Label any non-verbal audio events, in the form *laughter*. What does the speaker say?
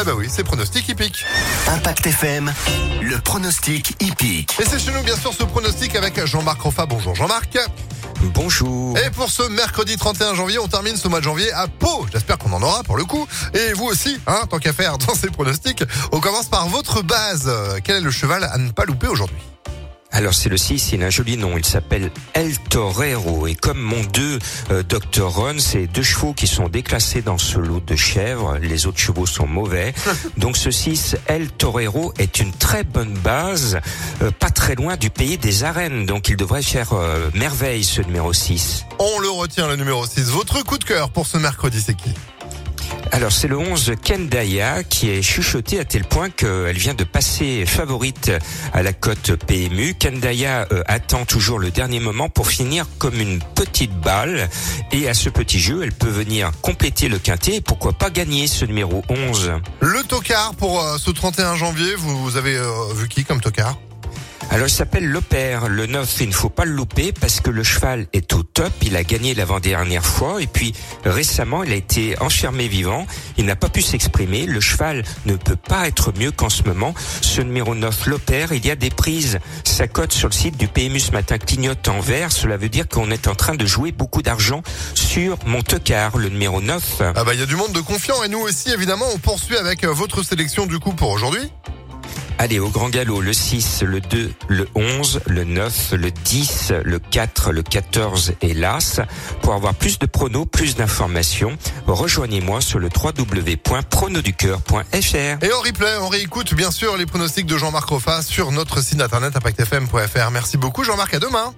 Eh ben oui, c'est pronostic hippique. Impact FM, le pronostic hippique. Et c'est chez nous, bien sûr, ce pronostic avec Jean-Marc Roffa. Bonjour Jean-Marc. Bonjour. Et pour ce mercredi 31 janvier, on termine ce mois de janvier à Pau. J'espère qu'on en aura pour le coup. Et vous aussi, hein, tant qu'à faire dans ces pronostics. On commence par votre base. Quel est le cheval à ne pas louper aujourd'hui? Alors c'est le 6, il a un joli nom, il s'appelle El Torero et comme mon 2 euh, Dr Ron, c'est deux chevaux qui sont déclassés dans ce lot de chèvres, les autres chevaux sont mauvais. *laughs* Donc ce 6 El Torero est une très bonne base, euh, pas très loin du pays des arènes, donc il devrait faire euh, merveille ce numéro 6. On le retient, le numéro 6. Votre coup de cœur pour ce mercredi, c'est qui? Alors c'est le 11 Kendaya qui est chuchoté à tel point qu'elle vient de passer favorite à la cote PMU. Kendaya euh, attend toujours le dernier moment pour finir comme une petite balle et à ce petit jeu elle peut venir compléter le quintet et pourquoi pas gagner ce numéro 11. Le tocard pour euh, ce 31 janvier, vous, avez euh, vu qui comme tocard? Alors il s'appelle l'Opère, le 9, il ne faut pas le louper parce que le cheval est au top, il a gagné l'avant-dernière fois et puis récemment il a été enfermé vivant, il n'a pas pu s'exprimer, le cheval ne peut pas être mieux qu'en ce moment. Ce numéro 9, l'Opère, il y a des prises, sa cote sur le site du PMU ce matin clignote en vert, cela veut dire qu'on est en train de jouer beaucoup d'argent sur mon tocard, le numéro 9. Ah bah il y a du monde de confiant et nous aussi évidemment on poursuit avec euh, votre sélection du coup pour aujourd'hui. Allez, au grand galop, le 6, le 2, le 11, le 9, le 10, le 4, le 14 et l'As. Pour avoir plus de pronos, plus d'informations, rejoignez-moi sur le www.pronoducœur.fr. Et en replay, on réécoute bien sûr les pronostics de Jean-Marc Roffa sur notre site internet impactfm.fr. Merci beaucoup Jean-Marc, à demain.